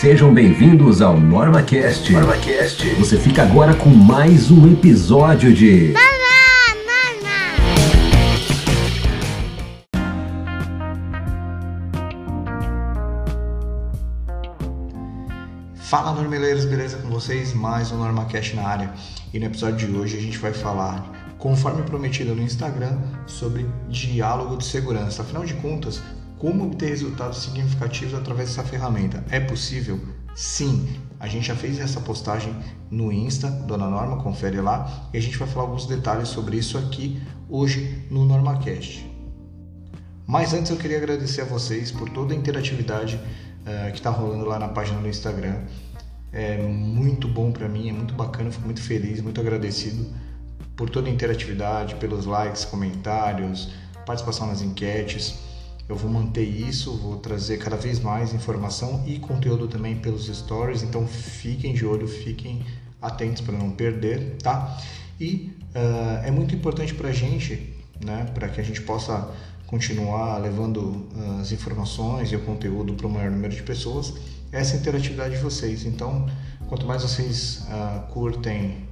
Sejam bem-vindos ao NormaCast. NormaCast. Você fica agora com mais um episódio de. Fala Normeleiros, beleza com vocês? Mais um NormaCast na área. E no episódio de hoje a gente vai falar, conforme prometido no Instagram, sobre diálogo de segurança. Afinal de contas, como obter resultados significativos através dessa ferramenta? É possível? Sim, a gente já fez essa postagem no Insta, Dona Norma, confere lá, e a gente vai falar alguns detalhes sobre isso aqui hoje no NormaCast. Mas antes eu queria agradecer a vocês por toda a interatividade uh, que está rolando lá na página do Instagram. É muito bom para mim, é muito bacana, fico muito feliz, muito agradecido por toda a interatividade, pelos likes, comentários, participação nas enquetes. Eu vou manter isso, vou trazer cada vez mais informação e conteúdo também pelos stories, então fiquem de olho, fiquem atentos para não perder, tá? E uh, é muito importante para a gente, né, para que a gente possa continuar levando ah, as informações e o conteúdo para o maior número de pessoas, essa interatividade de vocês. Então, quanto mais vocês uh, curtem,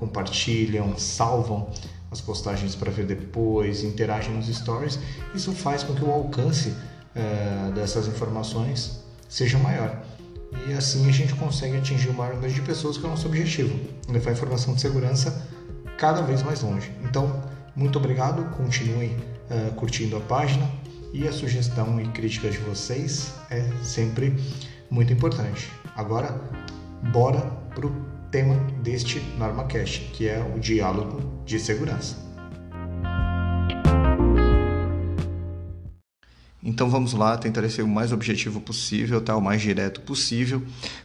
compartilham, salvam as postagens para ver depois, interagem nos stories, isso faz com que o alcance uh, dessas informações seja maior. E assim a gente consegue atingir o maior número de pessoas, que é o nosso objetivo, levar a informação de segurança cada vez mais longe. Então, muito obrigado, continuem uh, curtindo a página e a sugestão e crítica de vocês é sempre muito importante. Agora, bora pro tema deste NormaCast, que é o diálogo de segurança. Então vamos lá, tentarei ser o mais objetivo possível, tá? o mais direto possível.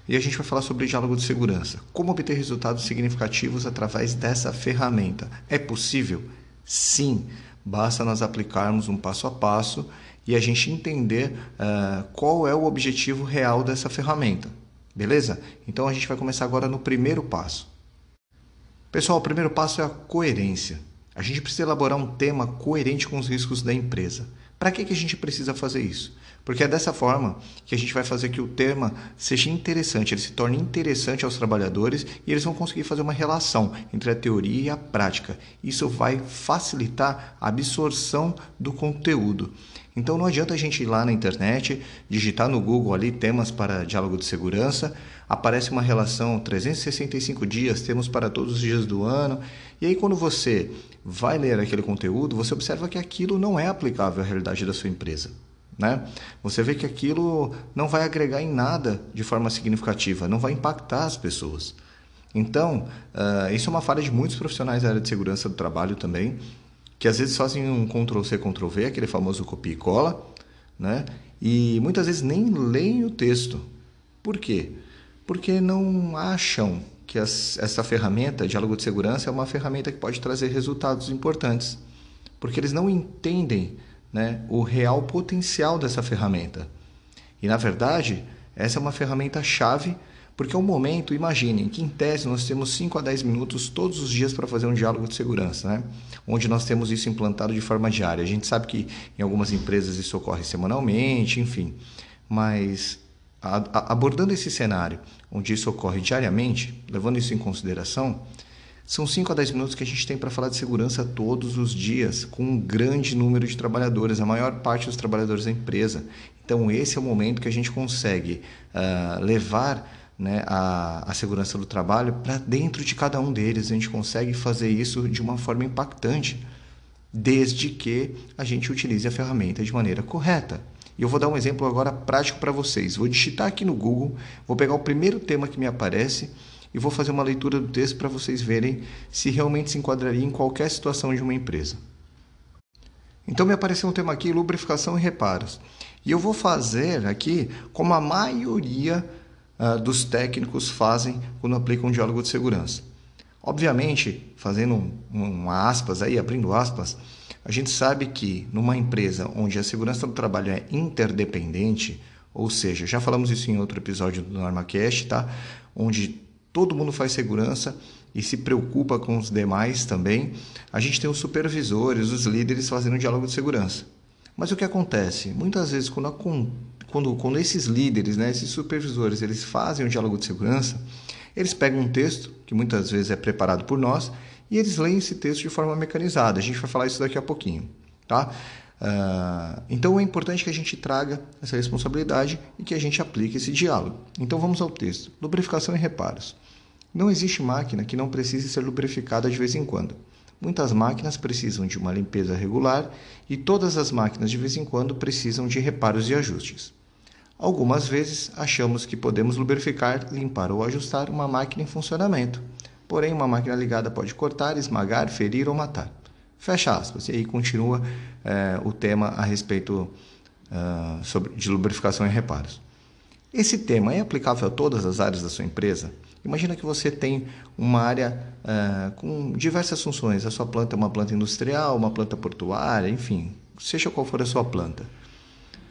E a gente vai falar sobre diálogo de segurança. Como obter resultados significativos através dessa ferramenta? É possível? Sim, basta nós aplicarmos um passo a passo e a gente entender uh, qual é o objetivo real dessa ferramenta. Beleza? Então a gente vai começar agora no primeiro passo. Pessoal, o primeiro passo é a coerência. A gente precisa elaborar um tema coerente com os riscos da empresa. Para que, que a gente precisa fazer isso? Porque é dessa forma que a gente vai fazer que o tema seja interessante, ele se torne interessante aos trabalhadores e eles vão conseguir fazer uma relação entre a teoria e a prática. Isso vai facilitar a absorção do conteúdo. Então não adianta a gente ir lá na internet, digitar no Google ali temas para diálogo de segurança, aparece uma relação 365 dias, temos para todos os dias do ano, e aí quando você vai ler aquele conteúdo, você observa que aquilo não é aplicável à realidade da sua empresa. Né? Você vê que aquilo não vai agregar em nada de forma significativa, não vai impactar as pessoas. Então, uh, isso é uma falha de muitos profissionais da área de segurança do trabalho também, que às vezes fazem um Ctrl-C, Ctrl-V, aquele famoso copia e cola, né? e muitas vezes nem leem o texto. Por quê? Porque não acham que as, essa ferramenta, diálogo de segurança, é uma ferramenta que pode trazer resultados importantes. Porque eles não entendem né, o real potencial dessa ferramenta. E na verdade, essa é uma ferramenta chave, porque é um momento, imaginem, que em tese nós temos 5 a 10 minutos todos os dias para fazer um diálogo de segurança, né? onde nós temos isso implantado de forma diária. A gente sabe que em algumas empresas isso ocorre semanalmente, enfim, mas abordando esse cenário onde isso ocorre diariamente, levando isso em consideração, são 5 a 10 minutos que a gente tem para falar de segurança todos os dias, com um grande número de trabalhadores, a maior parte dos trabalhadores da empresa. Então, esse é o momento que a gente consegue uh, levar né, a, a segurança do trabalho para dentro de cada um deles. A gente consegue fazer isso de uma forma impactante, desde que a gente utilize a ferramenta de maneira correta. E eu vou dar um exemplo agora prático para vocês. Vou digitar aqui no Google, vou pegar o primeiro tema que me aparece e vou fazer uma leitura do texto para vocês verem se realmente se enquadraria em qualquer situação de uma empresa. Então me apareceu um tema aqui, lubrificação e reparos. E eu vou fazer aqui como a maioria uh, dos técnicos fazem quando aplicam um diálogo de segurança. Obviamente, fazendo um, um aspas aí, abrindo aspas, a gente sabe que numa empresa onde a segurança do trabalho é interdependente, ou seja, já falamos isso em outro episódio do NormaCast, tá? Onde todo mundo faz segurança e se preocupa com os demais também. A gente tem os supervisores, os líderes fazendo um diálogo de segurança. Mas o que acontece? Muitas vezes, quando, quando, quando esses líderes, né, esses supervisores, eles fazem o diálogo de segurança, eles pegam um texto, que muitas vezes é preparado por nós, e eles leem esse texto de forma mecanizada. A gente vai falar isso daqui a pouquinho. Tá? Uh, então é importante que a gente traga essa responsabilidade e que a gente aplique esse diálogo. Então vamos ao texto: lubrificação e reparos. Não existe máquina que não precise ser lubrificada de vez em quando. Muitas máquinas precisam de uma limpeza regular e todas as máquinas de vez em quando precisam de reparos e ajustes. Algumas vezes achamos que podemos lubrificar, limpar ou ajustar uma máquina em funcionamento. Porém, uma máquina ligada pode cortar, esmagar, ferir ou matar. Fecha aspas. E aí continua é, o tema a respeito uh, sobre, de lubrificação e reparos. Esse tema é aplicável a todas as áreas da sua empresa? Imagina que você tem uma área uh, com diversas funções. A sua planta é uma planta industrial, uma planta portuária, enfim, seja qual for a sua planta.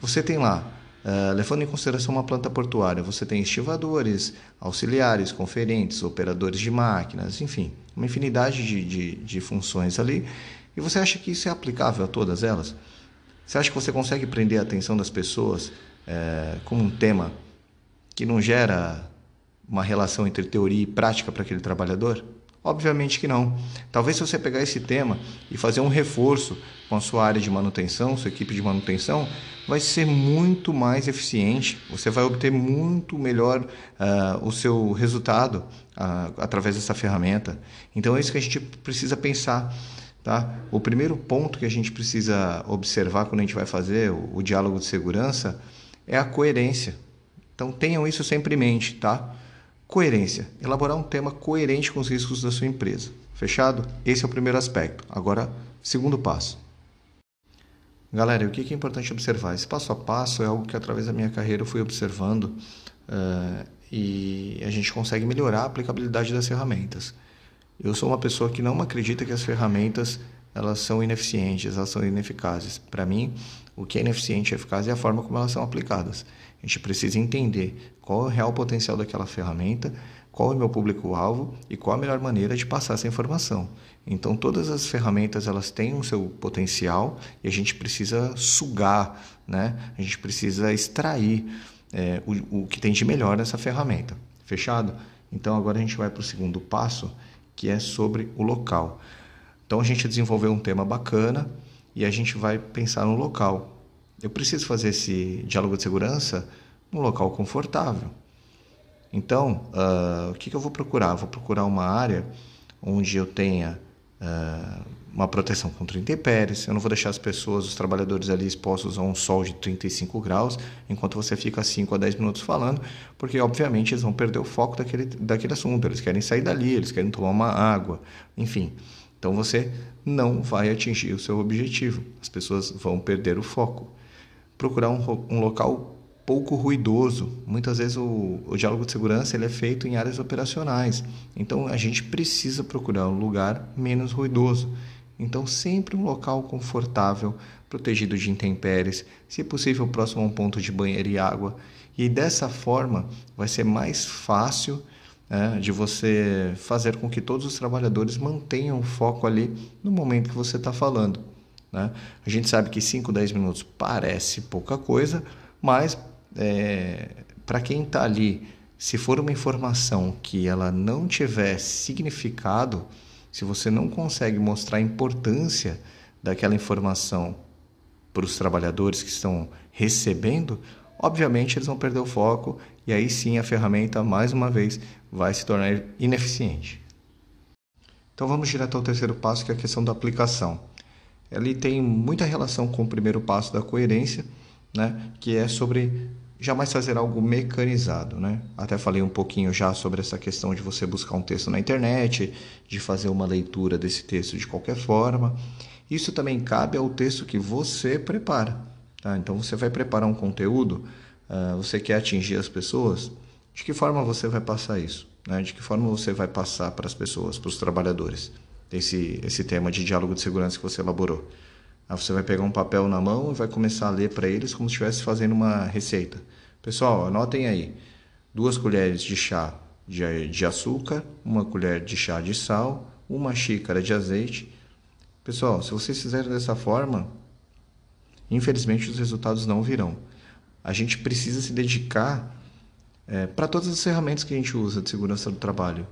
Você tem lá, uh, levando em consideração uma planta portuária, você tem estivadores, auxiliares, conferentes, operadores de máquinas, enfim, uma infinidade de, de, de funções ali e você acha que isso é aplicável a todas elas? Você acha que você consegue prender a atenção das pessoas é, com um tema que não gera uma relação entre teoria e prática para aquele trabalhador? Obviamente que não. Talvez se você pegar esse tema e fazer um reforço com a sua área de manutenção, sua equipe de manutenção, vai ser muito mais eficiente. Você vai obter muito melhor uh, o seu resultado uh, através dessa ferramenta. Então é isso que a gente precisa pensar. Tá? O primeiro ponto que a gente precisa observar quando a gente vai fazer o, o diálogo de segurança é a coerência. Então tenham isso sempre em mente, tá? Coerência. Elaborar um tema coerente com os riscos da sua empresa. Fechado? Esse é o primeiro aspecto. Agora, segundo passo. Galera, o que é importante observar? Esse passo a passo é algo que através da minha carreira eu fui observando uh, e a gente consegue melhorar a aplicabilidade das ferramentas. Eu sou uma pessoa que não acredita que as ferramentas elas são ineficientes, elas são ineficazes. Para mim, o que é ineficiente e eficaz é a forma como elas são aplicadas. A gente precisa entender qual é o real potencial daquela ferramenta, qual é o meu público-alvo e qual a melhor maneira de passar essa informação. Então, todas as ferramentas elas têm o seu potencial e a gente precisa sugar, né? a gente precisa extrair é, o, o que tem de melhor nessa ferramenta. Fechado? Então, agora a gente vai para o segundo passo, que é sobre o local. Então a gente desenvolveu um tema bacana e a gente vai pensar no local. Eu preciso fazer esse diálogo de segurança num local confortável. Então, uh, o que, que, eu vou procurar? Vou procurar uma área onde eu tenha uh, uma proteção contra intempéries. Eu não vou deixar as pessoas, os trabalhadores ali expostos a um sol de 35 graus, enquanto você fica 5 a 10 minutos falando, porque obviamente eles vão perder o foco daquele, daquele assunto. Eles querem sair dali, eles querem tomar uma água, enfim. Então você não vai atingir o seu objetivo. As pessoas vão perder o foco. Procurar um, um local pouco ruidoso. Muitas vezes o, o, diálogo de segurança ele é feito em áreas operacionais. Então a gente precisa procurar um lugar menos ruidoso. Então, sempre um local confortável, protegido de intempéries, se possível próximo a um ponto de banheiro e água. E dessa forma vai ser mais fácil né, de você fazer com que todos os trabalhadores mantenham o foco ali no momento que você está falando. Né? A gente sabe que 5, 10 minutos parece pouca coisa, mas é, para quem está ali, se for uma informação que ela não tiver significado, se você não consegue mostrar a importância daquela informação para os trabalhadores que estão recebendo, obviamente eles vão perder o foco e aí sim a ferramenta, mais uma vez, vai se tornar ineficiente. Então vamos direto ao terceiro passo, que é a questão da aplicação. Ele tem muita relação com o primeiro passo da coerência, né, que é sobre jamais fazer algo mecanizado, né? Até falei um pouquinho já sobre essa questão de você buscar um texto na internet, de fazer uma leitura desse texto de qualquer forma. Isso também cabe ao texto que você prepara. Tá? Então você vai preparar um conteúdo, uh, você quer atingir as pessoas, de que forma você vai passar isso? Né? De que forma você vai passar para as pessoas, para os trabalhadores, esse, esse tema de diálogo de segurança que você elaborou? Aí você vai pegar um papel na mão e vai começar a ler para eles como se estivesse fazendo uma receita. Pessoal, anotem aí: duas colheres de chá de, de açúcar, uma colher de chá de sal, uma xícara de azeite. Pessoal, se vocês fizerem dessa forma, infelizmente os resultados não virão. A gente precisa se dedicar é, para todas as ferramentas que a gente usa de segurança do trabalho.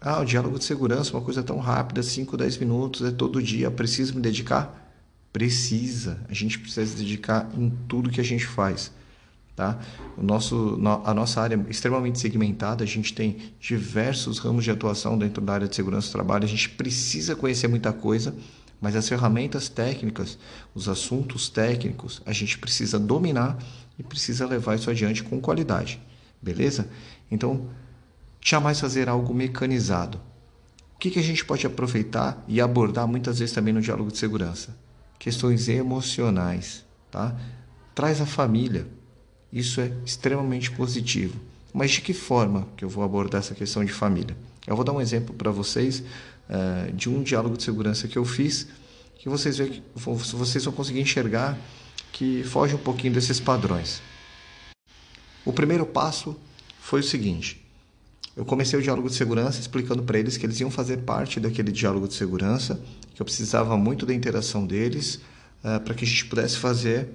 Ah, o diálogo de segurança, uma coisa tão rápida, 5, 10 minutos, é todo dia, preciso me dedicar? Precisa, a gente precisa se dedicar em tudo que a gente faz. Tá? O nosso, a nossa área é extremamente segmentada, a gente tem diversos ramos de atuação dentro da área de segurança do trabalho, a gente precisa conhecer muita coisa, mas as ferramentas técnicas, os assuntos técnicos, a gente precisa dominar e precisa levar isso adiante com qualidade, beleza? Então, jamais fazer algo mecanizado. O que, que a gente pode aproveitar e abordar muitas vezes também no diálogo de segurança? Questões emocionais, tá? Traz a família isso é extremamente positivo. Mas de que forma que eu vou abordar essa questão de família? Eu vou dar um exemplo para vocês uh, de um diálogo de segurança que eu fiz, que vocês, vê, vocês vão conseguir enxergar que foge um pouquinho desses padrões. O primeiro passo foi o seguinte: eu comecei o diálogo de segurança explicando para eles que eles iam fazer parte daquele diálogo de segurança, que eu precisava muito da interação deles uh, para que a gente pudesse fazer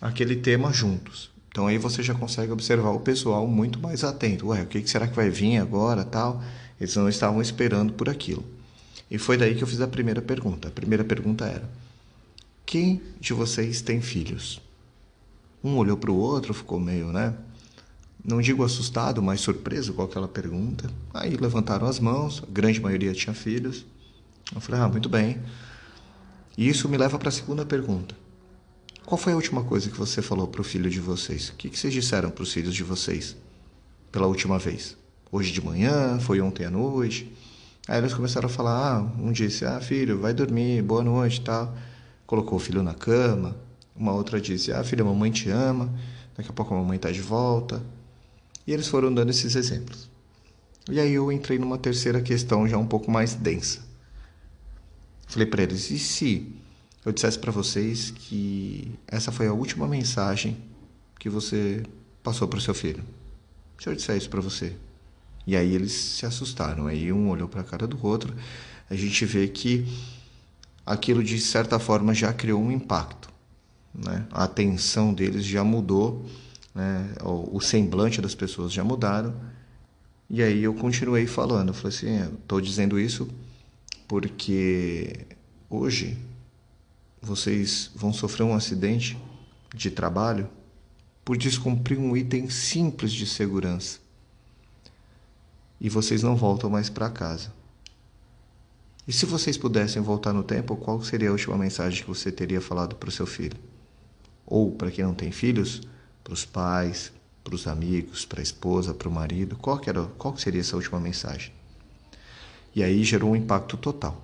aquele tema juntos. Então aí você já consegue observar o pessoal muito mais atento. Ué, o que será que vai vir agora, tal? Eles não estavam esperando por aquilo. E foi daí que eu fiz a primeira pergunta. A primeira pergunta era: quem de vocês tem filhos? Um olhou para o outro, ficou meio, né? Não digo assustado, mas surpreso com aquela pergunta. Aí levantaram as mãos, a grande maioria tinha filhos. Eu falei: ah, muito bem. E isso me leva para a segunda pergunta. Qual foi a última coisa que você falou para o filho de vocês? O que, que vocês disseram para os filhos de vocês pela última vez? Hoje de manhã? Foi ontem à noite? Aí eles começaram a falar: ah, um disse, ah, filho, vai dormir, boa noite tal. Colocou o filho na cama. Uma outra disse, ah, filho, a mamãe te ama. Daqui a pouco a mamãe está de volta. E eles foram dando esses exemplos. E aí eu entrei numa terceira questão já um pouco mais densa. Falei para eles: e se eu dissesse para vocês que essa foi a última mensagem que você passou para o seu filho. Se eu disser isso para você. E aí eles se assustaram. Aí um olhou para a cara do outro. A gente vê que aquilo de certa forma já criou um impacto. Né? A atenção deles já mudou, né? o semblante das pessoas já mudaram. E aí eu continuei falando. Eu falei assim: estou dizendo isso porque hoje vocês vão sofrer um acidente de trabalho por descumprir um item simples de segurança. E vocês não voltam mais para casa. E se vocês pudessem voltar no tempo, qual seria a última mensagem que você teria falado para o seu filho? Ou, para quem não tem filhos, para os pais, para os amigos, para a esposa, para o marido, qual, era, qual seria essa última mensagem? E aí gerou um impacto total.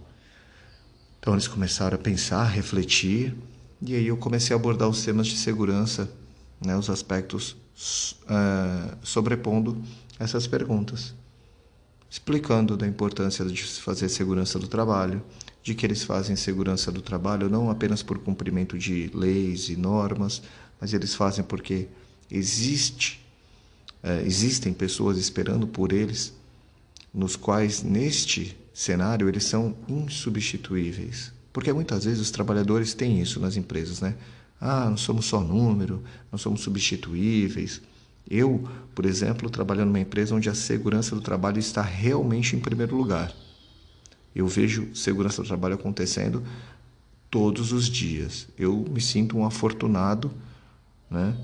Então eles começaram a pensar, a refletir, e aí eu comecei a abordar os temas de segurança, né, os aspectos uh, sobrepondo essas perguntas, explicando da importância de fazer segurança do trabalho, de que eles fazem segurança do trabalho não apenas por cumprimento de leis e normas, mas eles fazem porque existe, uh, existem pessoas esperando por eles, nos quais neste cenário, eles são insubstituíveis. Porque muitas vezes os trabalhadores têm isso nas empresas, né? Ah, não somos só número, não somos substituíveis. Eu, por exemplo, trabalho numa empresa onde a segurança do trabalho está realmente em primeiro lugar. Eu vejo segurança do trabalho acontecendo todos os dias. Eu me sinto um afortunado, né?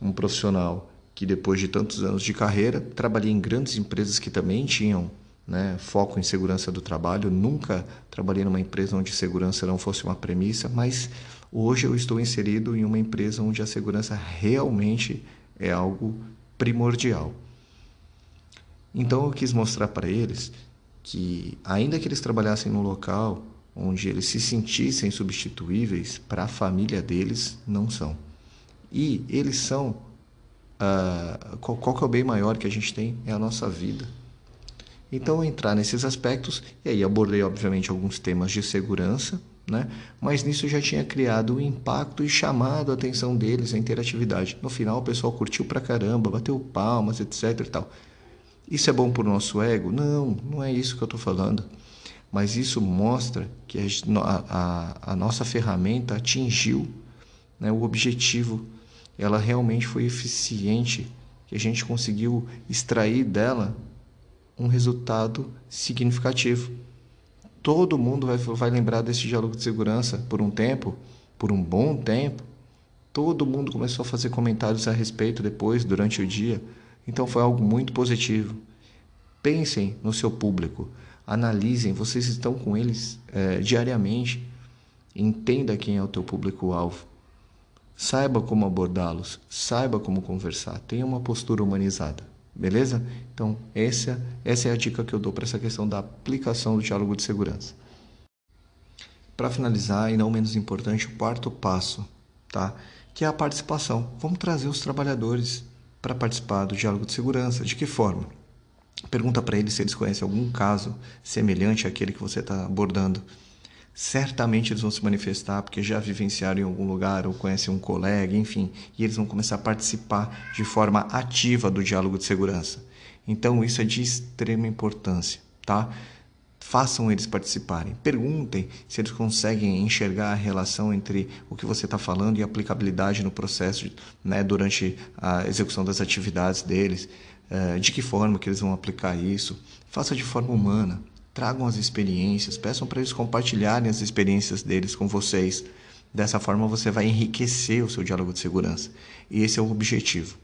um profissional que depois de tantos anos de carreira, trabalhei em grandes empresas que também tinham né, foco em segurança do trabalho. Nunca trabalhei numa empresa onde segurança não fosse uma premissa, mas hoje eu estou inserido em uma empresa onde a segurança realmente é algo primordial. Então eu quis mostrar para eles que, ainda que eles trabalhassem num local onde eles se sentissem substituíveis, para a família deles não são. E eles são. Uh, qual, qual que é o bem maior que a gente tem? É a nossa vida. Então, entrar nesses aspectos, e aí abordei, obviamente, alguns temas de segurança, né? mas nisso já tinha criado um impacto e chamado a atenção deles, a interatividade. No final, o pessoal curtiu pra caramba, bateu palmas, etc. E tal. Isso é bom para o nosso ego? Não, não é isso que eu estou falando. Mas isso mostra que a, a, a nossa ferramenta atingiu né, o objetivo ela realmente foi eficiente, que a gente conseguiu extrair dela um resultado significativo. Todo mundo vai, vai lembrar desse diálogo de segurança por um tempo, por um bom tempo. Todo mundo começou a fazer comentários a respeito depois, durante o dia. Então foi algo muito positivo. Pensem no seu público, analisem, vocês estão com eles é, diariamente. Entenda quem é o teu público-alvo. Saiba como abordá-los, saiba como conversar, tenha uma postura humanizada, beleza? Então, essa, essa é a dica que eu dou para essa questão da aplicação do diálogo de segurança. Para finalizar, e não menos importante, o quarto passo, tá? Que é a participação. Vamos trazer os trabalhadores para participar do diálogo de segurança. De que forma? Pergunta para eles se eles conhecem algum caso semelhante àquele que você está abordando certamente eles vão se manifestar porque já vivenciaram em algum lugar ou conhecem um colega, enfim, e eles vão começar a participar de forma ativa do diálogo de segurança. Então isso é de extrema importância, tá? Façam eles participarem. Perguntem se eles conseguem enxergar a relação entre o que você está falando e a aplicabilidade no processo, né, durante a execução das atividades deles. Eh, de que forma que eles vão aplicar isso? Faça de forma humana, Tragam as experiências, peçam para eles compartilharem as experiências deles com vocês. Dessa forma você vai enriquecer o seu diálogo de segurança. E esse é o objetivo.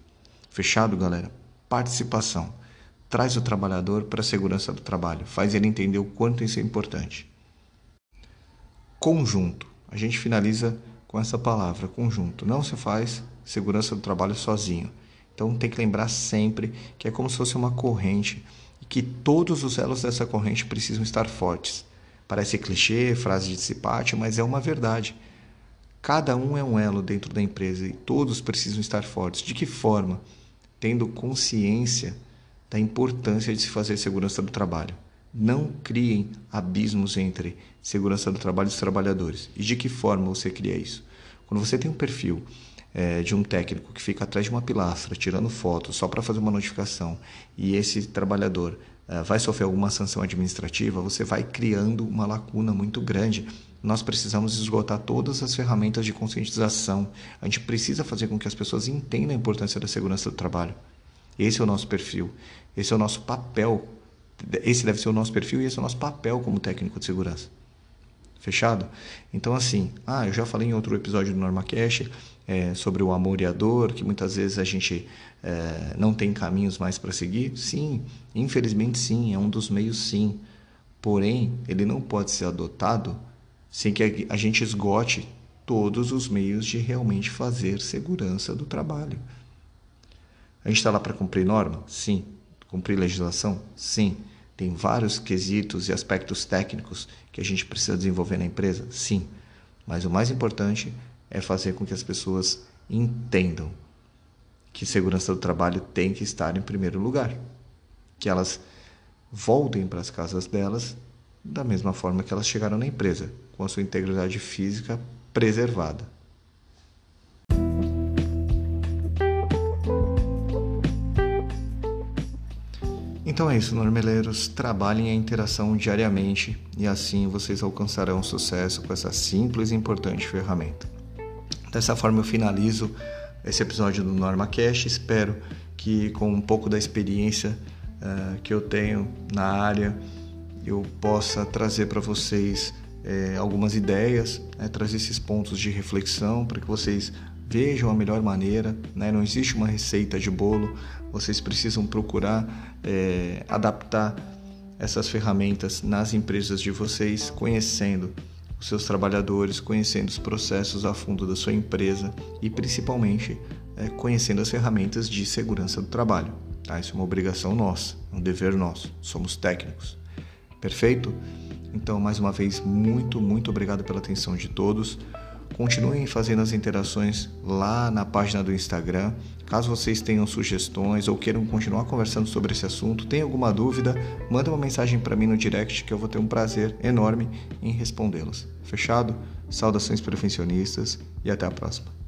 Fechado, galera? Participação. Traz o trabalhador para a segurança do trabalho, faz ele entender o quanto isso é importante. Conjunto. A gente finaliza com essa palavra, conjunto. Não se faz segurança do trabalho sozinho. Então tem que lembrar sempre que é como se fosse uma corrente que todos os elos dessa corrente precisam estar fortes. Parece clichê, frase de Cipati, mas é uma verdade. Cada um é um elo dentro da empresa e todos precisam estar fortes. De que forma? Tendo consciência da importância de se fazer segurança do trabalho. Não criem abismos entre segurança do trabalho e os trabalhadores. E de que forma você cria isso? Quando você tem um perfil é, de um técnico que fica atrás de uma pilastra tirando foto só para fazer uma notificação e esse trabalhador vai sofrer alguma sanção administrativa, você vai criando uma lacuna muito grande. Nós precisamos esgotar todas as ferramentas de conscientização. A gente precisa fazer com que as pessoas entendam a importância da segurança do trabalho. Esse é o nosso perfil, esse é o nosso papel. Esse deve ser o nosso perfil e esse é o nosso papel como técnico de segurança. Fechado? Então, assim, ah, eu já falei em outro episódio do NormaCast é, sobre o amor e a dor, que muitas vezes a gente é, não tem caminhos mais para seguir. Sim, infelizmente sim, é um dos meios sim. Porém, ele não pode ser adotado sem que a gente esgote todos os meios de realmente fazer segurança do trabalho. A gente está lá para cumprir norma? Sim. Cumprir legislação? Sim. Tem vários quesitos e aspectos técnicos que a gente precisa desenvolver na empresa? Sim. Mas o mais importante é fazer com que as pessoas entendam que segurança do trabalho tem que estar em primeiro lugar. Que elas voltem para as casas delas da mesma forma que elas chegaram na empresa, com a sua integridade física preservada. Então é isso, normeleiros. Trabalhem a interação diariamente e assim vocês alcançarão sucesso com essa simples e importante ferramenta. Dessa forma eu finalizo esse episódio do NormaCast. Espero que com um pouco da experiência uh, que eu tenho na área eu possa trazer para vocês eh, algumas ideias, né, trazer esses pontos de reflexão para que vocês vejam a melhor maneira. Né? Não existe uma receita de bolo, vocês precisam procurar é, adaptar essas ferramentas nas empresas de vocês, conhecendo os seus trabalhadores, conhecendo os processos a fundo da sua empresa e principalmente é, conhecendo as ferramentas de segurança do trabalho. Tá? Isso é uma obrigação nossa, um dever nosso. Somos técnicos. Perfeito? Então, mais uma vez, muito, muito obrigado pela atenção de todos. Continuem fazendo as interações lá na página do Instagram. Caso vocês tenham sugestões ou queiram continuar conversando sobre esse assunto, tenham alguma dúvida, manda uma mensagem para mim no direct que eu vou ter um prazer enorme em respondê-las. Fechado? Saudações perfeccionistas e até a próxima.